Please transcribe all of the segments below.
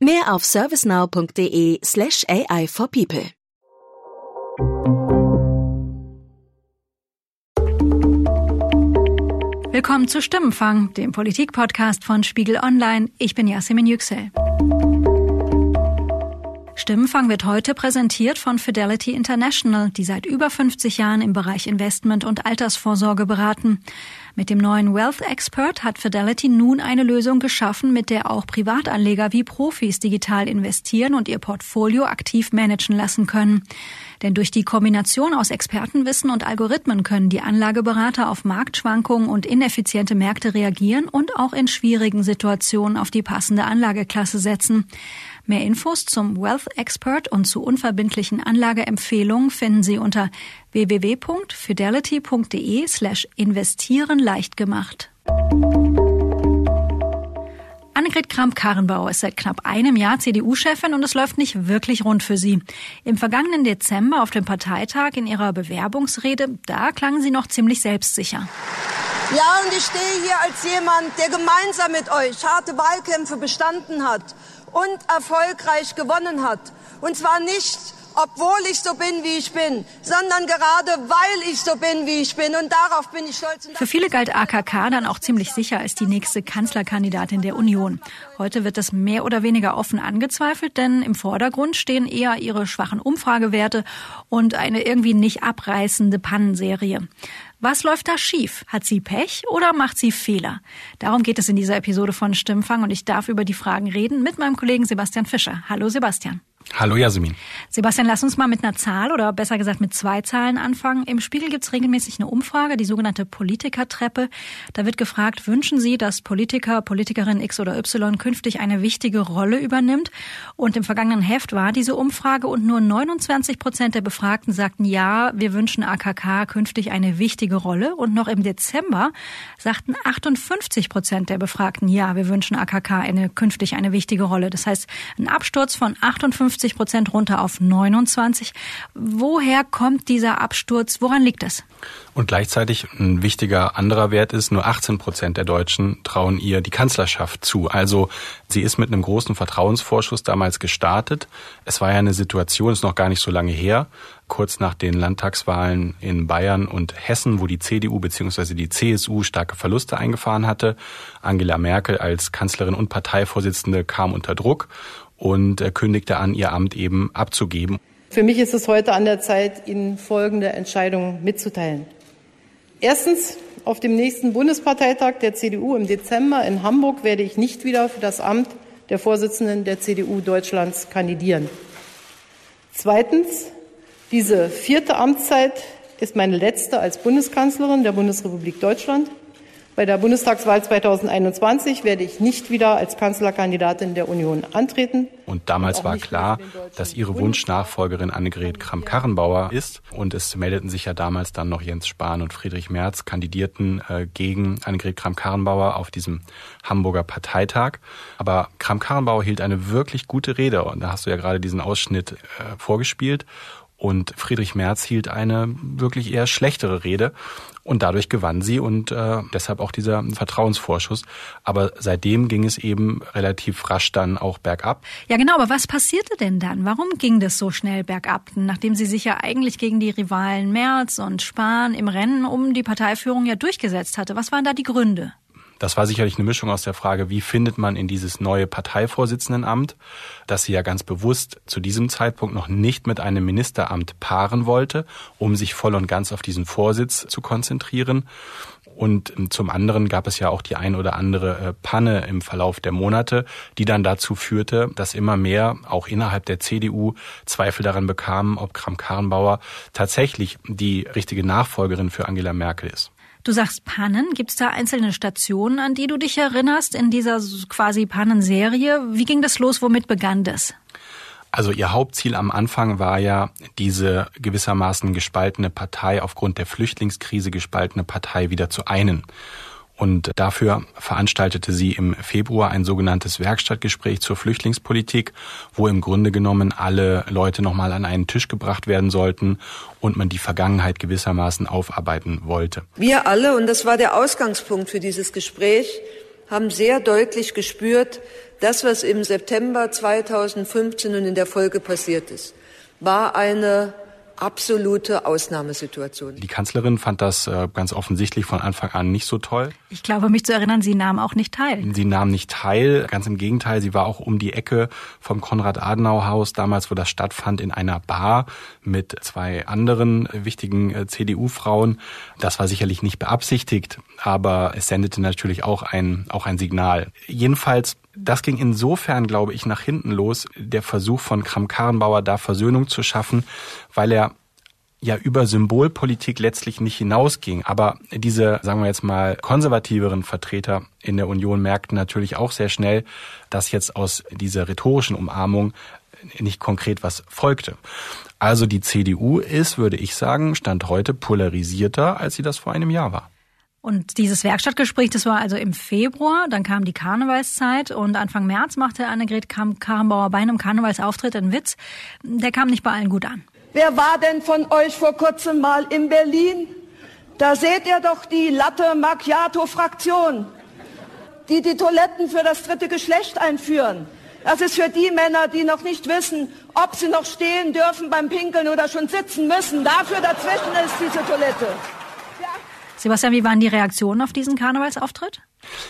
Mehr auf servicenow.de slash AI for People. Willkommen zu Stimmenfang, dem Politikpodcast von Spiegel Online. Ich bin Yasemin Yüksel. Stimmenfang wird heute präsentiert von Fidelity International, die seit über 50 Jahren im Bereich Investment und Altersvorsorge beraten. Mit dem neuen Wealth Expert hat Fidelity nun eine Lösung geschaffen, mit der auch Privatanleger wie Profis digital investieren und ihr Portfolio aktiv managen lassen können. Denn durch die Kombination aus Expertenwissen und Algorithmen können die Anlageberater auf Marktschwankungen und ineffiziente Märkte reagieren und auch in schwierigen Situationen auf die passende Anlageklasse setzen. Mehr Infos zum Wealth Expert und zu unverbindlichen Anlageempfehlungen finden Sie unter www.fidelity.de slash investieren leicht gemacht. Annegret Kramp-Karrenbauer ist seit knapp einem Jahr CDU-Chefin und es läuft nicht wirklich rund für sie. Im vergangenen Dezember auf dem Parteitag in ihrer Bewerbungsrede, da klang sie noch ziemlich selbstsicher. Ja, und ich stehe hier als jemand, der gemeinsam mit euch harte Wahlkämpfe bestanden hat und erfolgreich gewonnen hat. Und zwar nicht, obwohl ich so bin, wie ich bin, sondern gerade weil ich so bin, wie ich bin. Und darauf bin ich stolz. Für viele galt AKK dann auch ziemlich sicher als die nächste Kanzlerkandidatin der Union. Heute wird das mehr oder weniger offen angezweifelt, denn im Vordergrund stehen eher ihre schwachen Umfragewerte und eine irgendwie nicht abreißende Pannenserie. Was läuft da schief? Hat sie Pech oder macht sie Fehler? Darum geht es in dieser Episode von Stimmfang und ich darf über die Fragen reden mit meinem Kollegen Sebastian Fischer. Hallo Sebastian. Hallo Jasmin. Sebastian, lass uns mal mit einer Zahl oder besser gesagt mit zwei Zahlen anfangen. Im Spiegel gibt es regelmäßig eine Umfrage, die sogenannte Politikertreppe. Da wird gefragt, wünschen Sie, dass Politiker, Politikerin X oder Y künftig eine wichtige Rolle übernimmt? Und im vergangenen Heft war diese Umfrage und nur 29 Prozent der Befragten sagten ja, wir wünschen AKK künftig eine wichtige Rolle. Und noch im Dezember sagten 58 Prozent der Befragten ja, wir wünschen AKK eine, künftig eine wichtige Rolle. Das heißt, ein Absturz von 58 50 Prozent runter auf 29. Woher kommt dieser Absturz? Woran liegt das? Und gleichzeitig ein wichtiger anderer Wert ist, nur 18 Prozent der Deutschen trauen ihr die Kanzlerschaft zu. Also sie ist mit einem großen Vertrauensvorschuss damals gestartet. Es war ja eine Situation, ist noch gar nicht so lange her, kurz nach den Landtagswahlen in Bayern und Hessen, wo die CDU bzw. die CSU starke Verluste eingefahren hatte. Angela Merkel als Kanzlerin und Parteivorsitzende kam unter Druck und kündigte an, ihr Amt eben abzugeben. Für mich ist es heute an der Zeit, Ihnen folgende Entscheidung mitzuteilen. Erstens, auf dem nächsten Bundesparteitag der CDU im Dezember in Hamburg werde ich nicht wieder für das Amt der Vorsitzenden der CDU Deutschlands kandidieren. Zweitens, diese vierte Amtszeit ist meine letzte als Bundeskanzlerin der Bundesrepublik Deutschland. Bei der Bundestagswahl 2021 werde ich nicht wieder als Kanzlerkandidatin der Union antreten. Und damals war klar, dass ihre Wunschnachfolgerin Annegret Kramp-Karrenbauer ist. Und es meldeten sich ja damals dann noch Jens Spahn und Friedrich Merz, kandidierten äh, gegen Annegret Kramp-Karrenbauer auf diesem Hamburger Parteitag. Aber Kramp-Karrenbauer hielt eine wirklich gute Rede. Und da hast du ja gerade diesen Ausschnitt äh, vorgespielt. Und Friedrich Merz hielt eine wirklich eher schlechtere Rede. Und dadurch gewann sie und äh, deshalb auch dieser Vertrauensvorschuss. Aber seitdem ging es eben relativ rasch dann auch bergab. Ja, genau. Aber was passierte denn dann? Warum ging das so schnell bergab? Nachdem sie sich ja eigentlich gegen die Rivalen Merz und Spahn im Rennen um die Parteiführung ja durchgesetzt hatte. Was waren da die Gründe? Das war sicherlich eine Mischung aus der Frage, wie findet man in dieses neue Parteivorsitzendenamt, das sie ja ganz bewusst zu diesem Zeitpunkt noch nicht mit einem Ministeramt paaren wollte, um sich voll und ganz auf diesen Vorsitz zu konzentrieren. Und zum anderen gab es ja auch die ein oder andere äh, Panne im Verlauf der Monate, die dann dazu führte, dass immer mehr auch innerhalb der CDU Zweifel daran bekamen, ob Kram-Karrenbauer tatsächlich die richtige Nachfolgerin für Angela Merkel ist. Du sagst Pannen. Gibt es da einzelne Stationen, an die du dich erinnerst in dieser quasi Pannenserie? Wie ging das los? Womit begann das? Also ihr Hauptziel am Anfang war ja, diese gewissermaßen gespaltene Partei, aufgrund der Flüchtlingskrise gespaltene Partei wieder zu einen. Und dafür veranstaltete sie im Februar ein sogenanntes Werkstattgespräch zur Flüchtlingspolitik, wo im Grunde genommen alle Leute nochmal an einen Tisch gebracht werden sollten und man die Vergangenheit gewissermaßen aufarbeiten wollte. Wir alle, und das war der Ausgangspunkt für dieses Gespräch, haben sehr deutlich gespürt, das, was im September 2015 und in der Folge passiert ist, war eine absolute Ausnahmesituation. Die Kanzlerin fand das äh, ganz offensichtlich von Anfang an nicht so toll. Ich glaube, mich zu erinnern, sie nahm auch nicht teil. Sie nahm nicht teil, ganz im Gegenteil, sie war auch um die Ecke vom Konrad-Adenauer-Haus, damals, wo das stattfand, in einer Bar mit zwei anderen wichtigen äh, CDU-Frauen. Das war sicherlich nicht beabsichtigt, aber es sendete natürlich auch ein, auch ein Signal. Jedenfalls das ging insofern, glaube ich, nach hinten los, der Versuch von Kram-Karrenbauer, da Versöhnung zu schaffen, weil er ja über Symbolpolitik letztlich nicht hinausging. Aber diese, sagen wir jetzt mal, konservativeren Vertreter in der Union merkten natürlich auch sehr schnell, dass jetzt aus dieser rhetorischen Umarmung nicht konkret was folgte. Also die CDU ist, würde ich sagen, Stand heute polarisierter, als sie das vor einem Jahr war. Und dieses Werkstattgespräch, das war also im Februar, dann kam die Karnevalszeit und Anfang März machte Annegret Karrenbauer bei einem Karnevalsauftritt einen Witz. Der kam nicht bei allen gut an. Wer war denn von euch vor kurzem mal in Berlin? Da seht ihr doch die Latte Macchiato-Fraktion, die die Toiletten für das dritte Geschlecht einführen. Das ist für die Männer, die noch nicht wissen, ob sie noch stehen dürfen beim Pinkeln oder schon sitzen müssen. Dafür dazwischen ist diese Toilette. Sebastian, wie waren die Reaktionen auf diesen Karnevalsauftritt?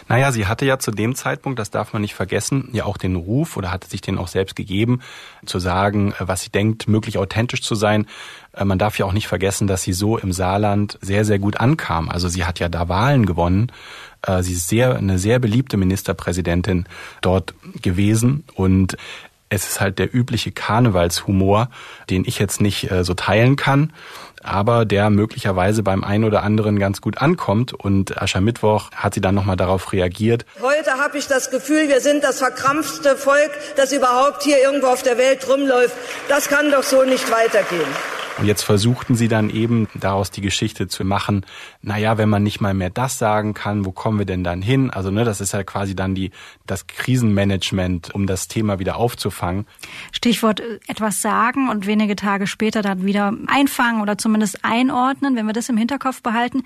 Naja, sie hatte ja zu dem Zeitpunkt, das darf man nicht vergessen, ja auch den Ruf oder hatte sich den auch selbst gegeben, zu sagen, äh, was sie denkt, möglich authentisch zu sein. Äh, man darf ja auch nicht vergessen, dass sie so im Saarland sehr, sehr gut ankam. Also sie hat ja da Wahlen gewonnen. Äh, sie ist sehr, eine sehr beliebte Ministerpräsidentin dort gewesen und es ist halt der übliche Karnevalshumor, den ich jetzt nicht so teilen kann aber der möglicherweise beim einen oder anderen ganz gut ankommt. Und Aschermittwoch hat sie dann nochmal darauf reagiert. Heute habe ich das Gefühl, wir sind das verkrampfte Volk, das überhaupt hier irgendwo auf der Welt rumläuft. Das kann doch so nicht weitergehen. Und jetzt versuchten sie dann eben daraus die Geschichte zu machen, naja, wenn man nicht mal mehr das sagen kann, wo kommen wir denn dann hin? Also, ne, das ist ja quasi dann die, das Krisenmanagement, um das Thema wieder aufzufangen. Stichwort äh, etwas sagen und wenige Tage später dann wieder einfangen oder zumindest einordnen, wenn wir das im Hinterkopf behalten.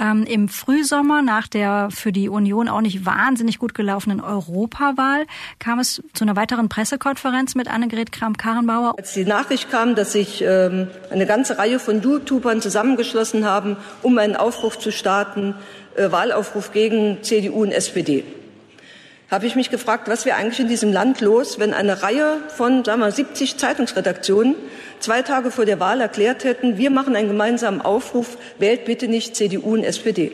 Ähm, Im Frühsommer nach der für die Union auch nicht wahnsinnig gut gelaufenen Europawahl kam es zu einer weiteren Pressekonferenz mit Annegret Kramp-Karrenbauer. Als die Nachricht kam, dass sich ähm, eine ganze Reihe von YouTubern zusammengeschlossen haben, um einen Aufruf zu starten, äh, Wahlaufruf gegen CDU und SPD. Habe ich mich gefragt, was wäre eigentlich in diesem Land los, wenn eine Reihe von sagen wir, 70 Zeitungsredaktionen zwei Tage vor der Wahl erklärt hätten, wir machen einen gemeinsamen Aufruf, wählt bitte nicht CDU und SPD.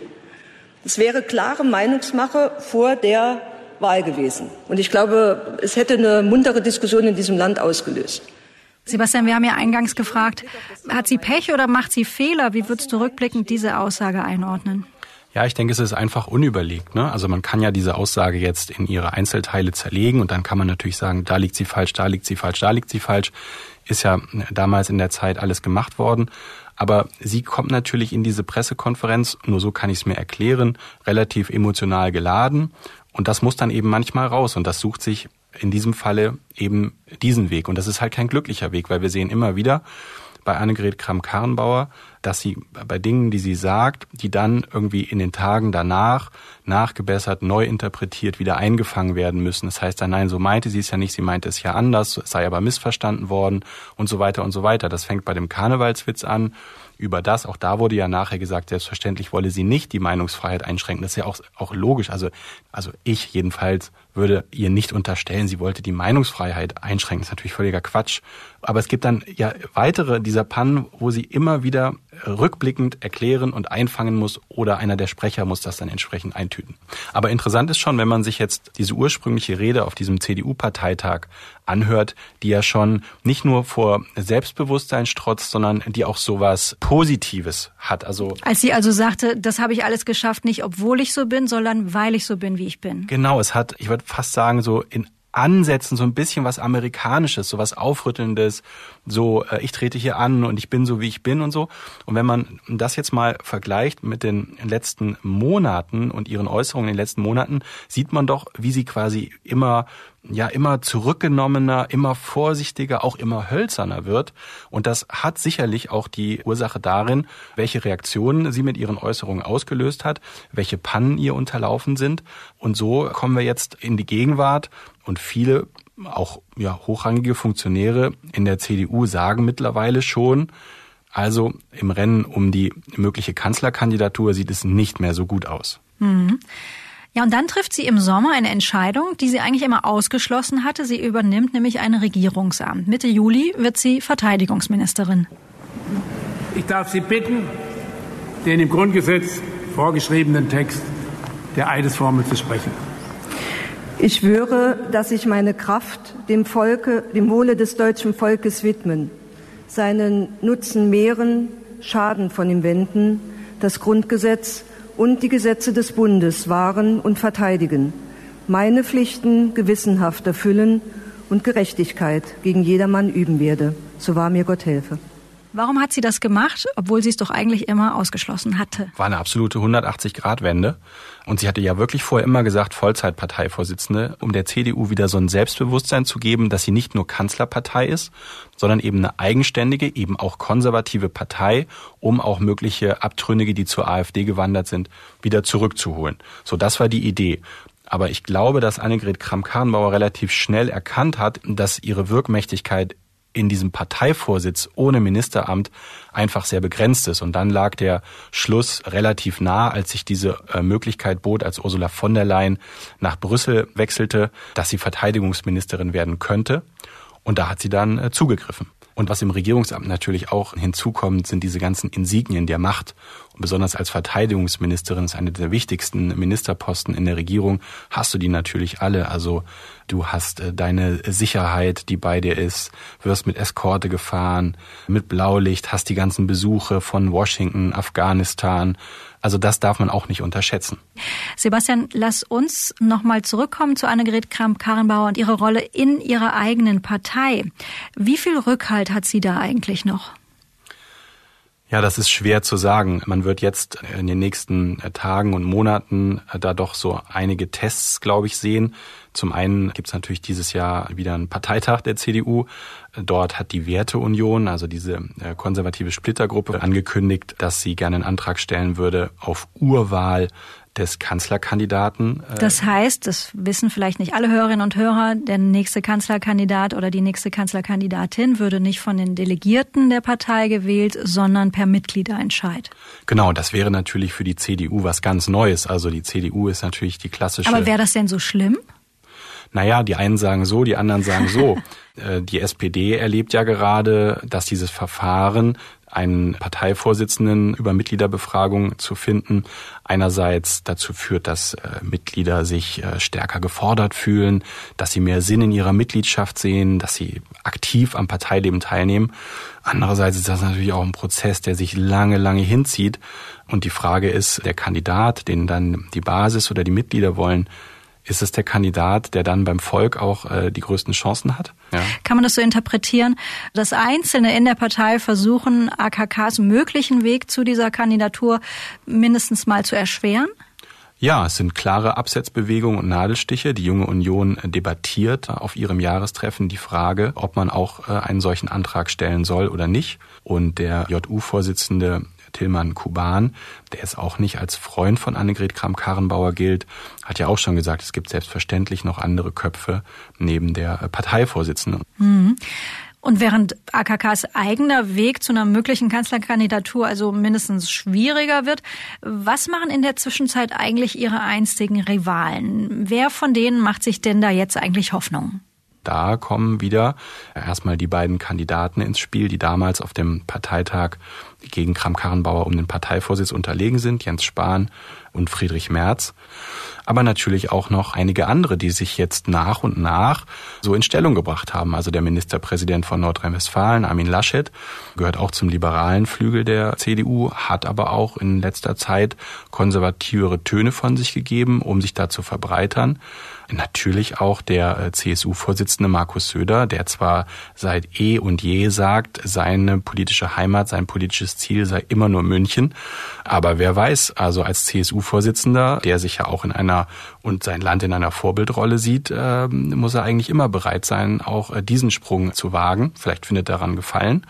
Das wäre klare Meinungsmache vor der Wahl gewesen. Und ich glaube, es hätte eine muntere Diskussion in diesem Land ausgelöst. Sebastian, wir haben ja eingangs gefragt, hat sie Pech oder macht sie Fehler? Wie würdest du rückblickend diese Aussage einordnen? Ja, ich denke, es ist einfach unüberlegt. Ne? Also man kann ja diese Aussage jetzt in ihre Einzelteile zerlegen und dann kann man natürlich sagen, da liegt sie falsch, da liegt sie falsch, da liegt sie falsch. Ist ja damals in der Zeit alles gemacht worden. Aber sie kommt natürlich in diese Pressekonferenz, nur so kann ich es mir erklären, relativ emotional geladen. Und das muss dann eben manchmal raus. Und das sucht sich in diesem Falle eben diesen Weg. Und das ist halt kein glücklicher Weg, weil wir sehen immer wieder bei Annegret Kramp-Karrenbauer, dass sie bei Dingen, die sie sagt, die dann irgendwie in den Tagen danach nachgebessert, neu interpretiert, wieder eingefangen werden müssen. Das heißt dann, nein, so meinte sie es ja nicht, sie meinte es ja anders, sei aber missverstanden worden und so weiter und so weiter. Das fängt bei dem Karnevalswitz an über das. Auch da wurde ja nachher gesagt, selbstverständlich wolle sie nicht die Meinungsfreiheit einschränken. Das ist ja auch, auch logisch. Also, also ich jedenfalls würde ihr nicht unterstellen, sie wollte die Meinungsfreiheit einschränken. Das ist natürlich völliger Quatsch. Aber es gibt dann ja weitere, diese dieser Pannen, wo sie immer wieder rückblickend erklären und einfangen muss oder einer der Sprecher muss das dann entsprechend eintüten. Aber interessant ist schon, wenn man sich jetzt diese ursprüngliche Rede auf diesem CDU-Parteitag anhört, die ja schon nicht nur vor Selbstbewusstsein strotzt, sondern die auch sowas Positives hat. Also als sie also sagte, das habe ich alles geschafft, nicht obwohl ich so bin, sondern weil ich so bin, wie ich bin. Genau, es hat, ich würde fast sagen, so in Ansätzen so ein bisschen was Amerikanisches, so was Aufrüttelndes, so äh, ich trete hier an und ich bin so, wie ich bin und so. Und wenn man das jetzt mal vergleicht mit den letzten Monaten und ihren Äußerungen in den letzten Monaten, sieht man doch, wie sie quasi immer ja immer zurückgenommener, immer vorsichtiger, auch immer hölzerner wird. Und das hat sicherlich auch die Ursache darin, welche Reaktionen sie mit ihren Äußerungen ausgelöst hat, welche Pannen ihr unterlaufen sind. Und so kommen wir jetzt in die Gegenwart und viele auch ja, hochrangige Funktionäre in der CDU sagen mittlerweile schon, also im Rennen um die mögliche Kanzlerkandidatur sieht es nicht mehr so gut aus. Mhm. Ja, und dann trifft sie im Sommer eine Entscheidung, die sie eigentlich immer ausgeschlossen hatte. Sie übernimmt nämlich ein Regierungsamt. Mitte Juli wird sie Verteidigungsministerin. Ich darf Sie bitten, den im Grundgesetz vorgeschriebenen Text der Eidesformel zu sprechen. Ich schwöre, dass ich meine Kraft dem Volke, dem Wohle des deutschen Volkes widmen, seinen Nutzen mehren, Schaden von ihm wenden, das Grundgesetz und die Gesetze des Bundes wahren und verteidigen, meine Pflichten gewissenhaft erfüllen und Gerechtigkeit gegen jedermann üben werde. So wahr mir Gott helfe. Warum hat sie das gemacht, obwohl sie es doch eigentlich immer ausgeschlossen hatte? War eine absolute 180-Grad-Wende. Und sie hatte ja wirklich vorher immer gesagt, Vollzeitparteivorsitzende, um der CDU wieder so ein Selbstbewusstsein zu geben, dass sie nicht nur Kanzlerpartei ist, sondern eben eine eigenständige, eben auch konservative Partei, um auch mögliche Abtrünnige, die zur AfD gewandert sind, wieder zurückzuholen. So, das war die Idee. Aber ich glaube, dass Annegret Kramp-Karrenbauer relativ schnell erkannt hat, dass ihre Wirkmächtigkeit in diesem Parteivorsitz ohne Ministeramt einfach sehr begrenzt ist. Und dann lag der Schluss relativ nah, als sich diese äh, Möglichkeit bot, als Ursula von der Leyen nach Brüssel wechselte, dass sie Verteidigungsministerin werden könnte. Und da hat sie dann äh, zugegriffen. Und was im Regierungsamt natürlich auch hinzukommt, sind diese ganzen Insignien der Macht. Und besonders als Verteidigungsministerin ist eine der wichtigsten Ministerposten in der Regierung, hast du die natürlich alle. Also du hast äh, deine Sicherheit, die bei dir ist, wirst mit Eskorte gefahren, mit Blaulicht, hast die ganzen Besuche von Washington, Afghanistan, also das darf man auch nicht unterschätzen. Sebastian, lass uns nochmal zurückkommen zu Annegret Kramp-Karrenbauer und ihre Rolle in ihrer eigenen Partei. Wie viel Rückhalt hat sie da eigentlich noch? Ja, das ist schwer zu sagen. Man wird jetzt in den nächsten Tagen und Monaten da doch so einige Tests, glaube ich, sehen. Zum einen gibt es natürlich dieses Jahr wieder einen Parteitag der CDU. Dort hat die Werteunion, also diese äh, konservative Splittergruppe, angekündigt, dass sie gerne einen Antrag stellen würde auf Urwahl des Kanzlerkandidaten. Äh, das heißt, das wissen vielleicht nicht alle Hörerinnen und Hörer, der nächste Kanzlerkandidat oder die nächste Kanzlerkandidatin würde nicht von den Delegierten der Partei gewählt, sondern per Mitgliederentscheid. Genau, das wäre natürlich für die CDU was ganz Neues. Also die CDU ist natürlich die klassische. Aber wäre das denn so schlimm? Naja, die einen sagen so, die anderen sagen so. Äh, die SPD erlebt ja gerade, dass dieses Verfahren, einen Parteivorsitzenden über Mitgliederbefragung zu finden, einerseits dazu führt, dass äh, Mitglieder sich äh, stärker gefordert fühlen, dass sie mehr Sinn in ihrer Mitgliedschaft sehen, dass sie aktiv am Parteileben teilnehmen. Andererseits ist das natürlich auch ein Prozess, der sich lange, lange hinzieht. Und die Frage ist, der Kandidat, den dann die Basis oder die Mitglieder wollen, ist es der Kandidat, der dann beim Volk auch äh, die größten Chancen hat? Ja. Kann man das so interpretieren, dass Einzelne in der Partei versuchen, AKKs möglichen Weg zu dieser Kandidatur mindestens mal zu erschweren? Ja, es sind klare Absetzbewegungen und Nadelstiche. Die junge Union debattiert auf ihrem Jahrestreffen die Frage, ob man auch äh, einen solchen Antrag stellen soll oder nicht. Und der JU-Vorsitzende Tilman Kuban, der jetzt auch nicht als Freund von Annegret Kramp-Karrenbauer gilt, hat ja auch schon gesagt, es gibt selbstverständlich noch andere Köpfe neben der Parteivorsitzenden. Mhm. Und während AKKs eigener Weg zu einer möglichen Kanzlerkandidatur also mindestens schwieriger wird, was machen in der Zwischenzeit eigentlich ihre einstigen Rivalen? Wer von denen macht sich denn da jetzt eigentlich Hoffnung? Da kommen wieder erstmal die beiden Kandidaten ins Spiel, die damals auf dem Parteitag gegen Kram-Karrenbauer um den Parteivorsitz unterlegen sind, Jens Spahn und Friedrich Merz. Aber natürlich auch noch einige andere, die sich jetzt nach und nach so in Stellung gebracht haben. Also der Ministerpräsident von Nordrhein-Westfalen, Armin Laschet, gehört auch zum liberalen Flügel der CDU, hat aber auch in letzter Zeit konservativere Töne von sich gegeben, um sich da zu verbreitern natürlich auch der äh, CSU-Vorsitzende Markus Söder, der zwar seit eh und je sagt, seine politische Heimat, sein politisches Ziel sei immer nur München. Aber wer weiß, also als CSU-Vorsitzender, der sich ja auch in einer und sein Land in einer Vorbildrolle sieht, äh, muss er eigentlich immer bereit sein, auch äh, diesen Sprung zu wagen. Vielleicht findet daran Gefallen.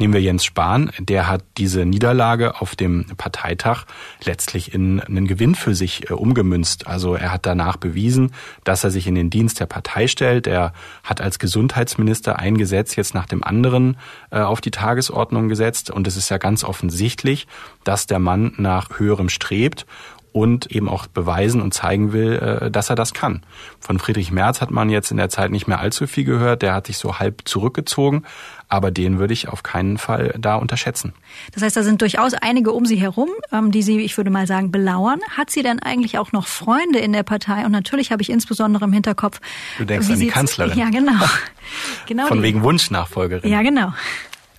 Nehmen wir Jens Spahn, der hat diese Niederlage auf dem Parteitag letztlich in einen Gewinn für sich äh, umgemünzt. Also er hat danach bewiesen, dass er sich in den Dienst der Partei stellt. Er hat als Gesundheitsminister ein Gesetz jetzt nach dem anderen äh, auf die Tagesordnung gesetzt. Und es ist ja ganz offensichtlich, dass der Mann nach höherem strebt und eben auch beweisen und zeigen will, äh, dass er das kann. Von Friedrich Merz hat man jetzt in der Zeit nicht mehr allzu viel gehört. Der hat sich so halb zurückgezogen. Aber den würde ich auf keinen Fall da unterschätzen. Das heißt, da sind durchaus einige um Sie herum, ähm, die Sie, ich würde mal sagen, belauern. Hat sie denn eigentlich auch noch Freunde in der Partei? Und natürlich habe ich insbesondere im Hinterkopf. Du denkst an die Kanzlerin. Ja, genau. genau Von die. wegen Wunschnachfolgerin. Ja, genau.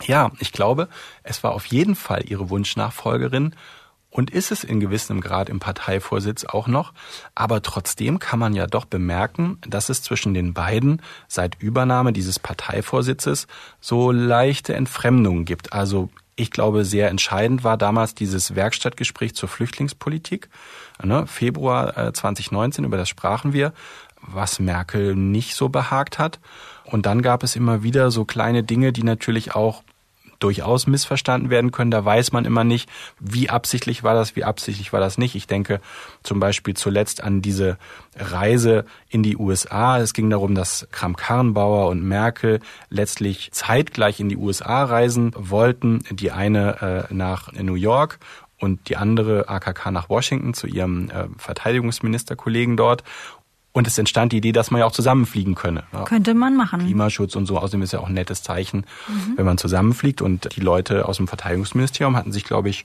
Ja, ich glaube, es war auf jeden Fall ihre Wunschnachfolgerin und ist es in gewissem Grad im Parteivorsitz auch noch. Aber trotzdem kann man ja doch bemerken, dass es zwischen den beiden seit Übernahme dieses Parteivorsitzes so leichte Entfremdungen gibt. Also ich glaube, sehr entscheidend war damals dieses Werkstattgespräch zur Flüchtlingspolitik. Ne, Februar 2019, äh, über das sprachen wir, was Merkel nicht so behagt hat. Und dann gab es immer wieder so kleine Dinge, die natürlich auch durchaus missverstanden werden können. Da weiß man immer nicht, wie absichtlich war das, wie absichtlich war das nicht. Ich denke zum Beispiel zuletzt an diese Reise in die USA. Es ging darum, dass Kram-Karrenbauer und Merkel letztlich zeitgleich in die USA reisen wollten. Die eine äh, nach New York und die andere AKK nach Washington zu ihrem äh, Verteidigungsministerkollegen dort. Und es entstand die Idee, dass man ja auch zusammenfliegen könne. Könnte man machen. Klimaschutz und so. Außerdem ist ja auch ein nettes Zeichen, mhm. wenn man zusammenfliegt. Und die Leute aus dem Verteidigungsministerium hatten sich, glaube ich,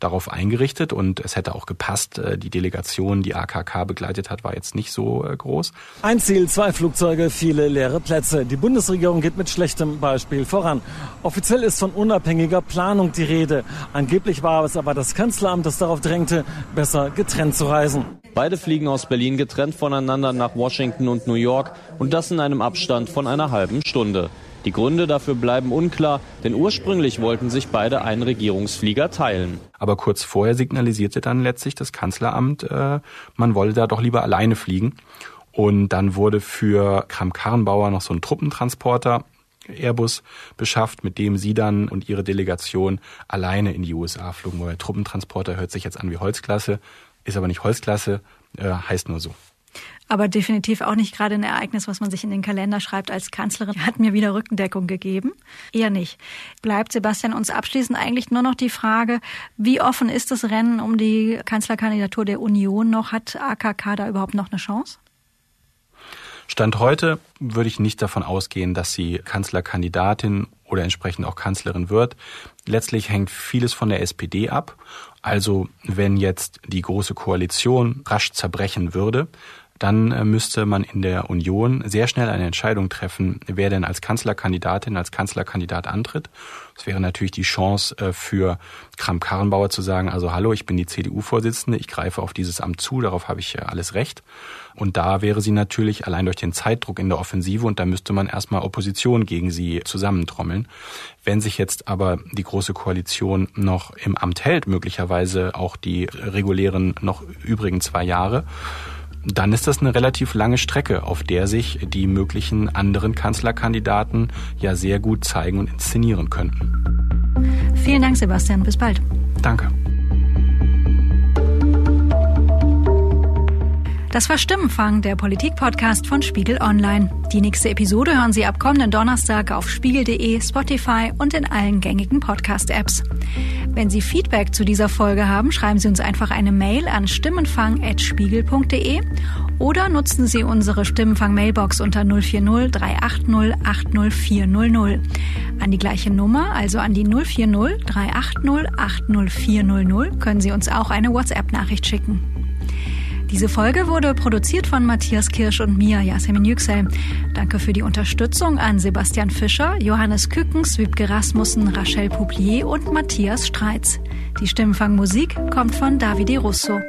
darauf eingerichtet und es hätte auch gepasst. Äh, die Delegation, die AKK begleitet hat, war jetzt nicht so äh, groß. Ein Ziel, zwei Flugzeuge, viele leere Plätze. Die Bundesregierung geht mit schlechtem Beispiel voran. Offiziell ist von unabhängiger Planung die Rede. Angeblich war es aber das Kanzleramt, das darauf drängte, besser getrennt zu reisen. Beide fliegen aus Berlin getrennt voneinander nach Washington und New York und das in einem Abstand von einer halben Stunde. Die Gründe dafür bleiben unklar, denn ursprünglich wollten sich beide einen Regierungsflieger teilen. Aber kurz vorher signalisierte dann letztlich das Kanzleramt, äh, man wolle da doch lieber alleine fliegen. Und dann wurde für Kram-Karrenbauer noch so ein Truppentransporter Airbus beschafft, mit dem sie dann und ihre Delegation alleine in die USA flogen. Weil Truppentransporter hört sich jetzt an wie Holzklasse, ist aber nicht Holzklasse, äh, heißt nur so. Aber definitiv auch nicht gerade ein Ereignis, was man sich in den Kalender schreibt als Kanzlerin. Hat mir wieder Rückendeckung gegeben. Eher nicht. Bleibt Sebastian uns abschließend eigentlich nur noch die Frage, wie offen ist das Rennen um die Kanzlerkandidatur der Union noch? Hat AKK da überhaupt noch eine Chance? Stand heute würde ich nicht davon ausgehen, dass sie Kanzlerkandidatin oder entsprechend auch Kanzlerin wird. Letztlich hängt vieles von der SPD ab. Also wenn jetzt die Große Koalition rasch zerbrechen würde, dann äh, müsste man in der Union sehr schnell eine Entscheidung treffen, wer denn als Kanzlerkandidatin, als Kanzlerkandidat antritt. Es wäre natürlich die Chance äh, für Kram-Karrenbauer zu sagen, also hallo, ich bin die CDU-Vorsitzende, ich greife auf dieses Amt zu, darauf habe ich alles Recht. Und da wäre sie natürlich allein durch den Zeitdruck in der Offensive und da müsste man erstmal Opposition gegen sie zusammentrommeln. Wenn sich jetzt aber die Große Koalition noch im Amt hält, möglicherweise auch die regulären noch übrigen zwei Jahre, dann ist das eine relativ lange Strecke, auf der sich die möglichen anderen Kanzlerkandidaten ja sehr gut zeigen und inszenieren könnten. Vielen Dank, Sebastian. Bis bald. Danke. Das war Stimmenfang, der Politik-Podcast von Spiegel Online. Die nächste Episode hören Sie ab kommenden Donnerstag auf spiegel.de, Spotify und in allen gängigen Podcast-Apps. Wenn Sie Feedback zu dieser Folge haben, schreiben Sie uns einfach eine Mail an stimmenfang.spiegel.de oder nutzen Sie unsere Stimmenfang-Mailbox unter 040 380 80400. An die gleiche Nummer, also an die 040 380 80400, können Sie uns auch eine WhatsApp-Nachricht schicken. Diese Folge wurde produziert von Matthias Kirsch und mir, Yasemin Yüksel. Danke für die Unterstützung an Sebastian Fischer, Johannes Kückens, Wiebke Rasmussen, Rachel Pouplier und Matthias Streitz. Die Stimmenfangmusik kommt von Davide Russo.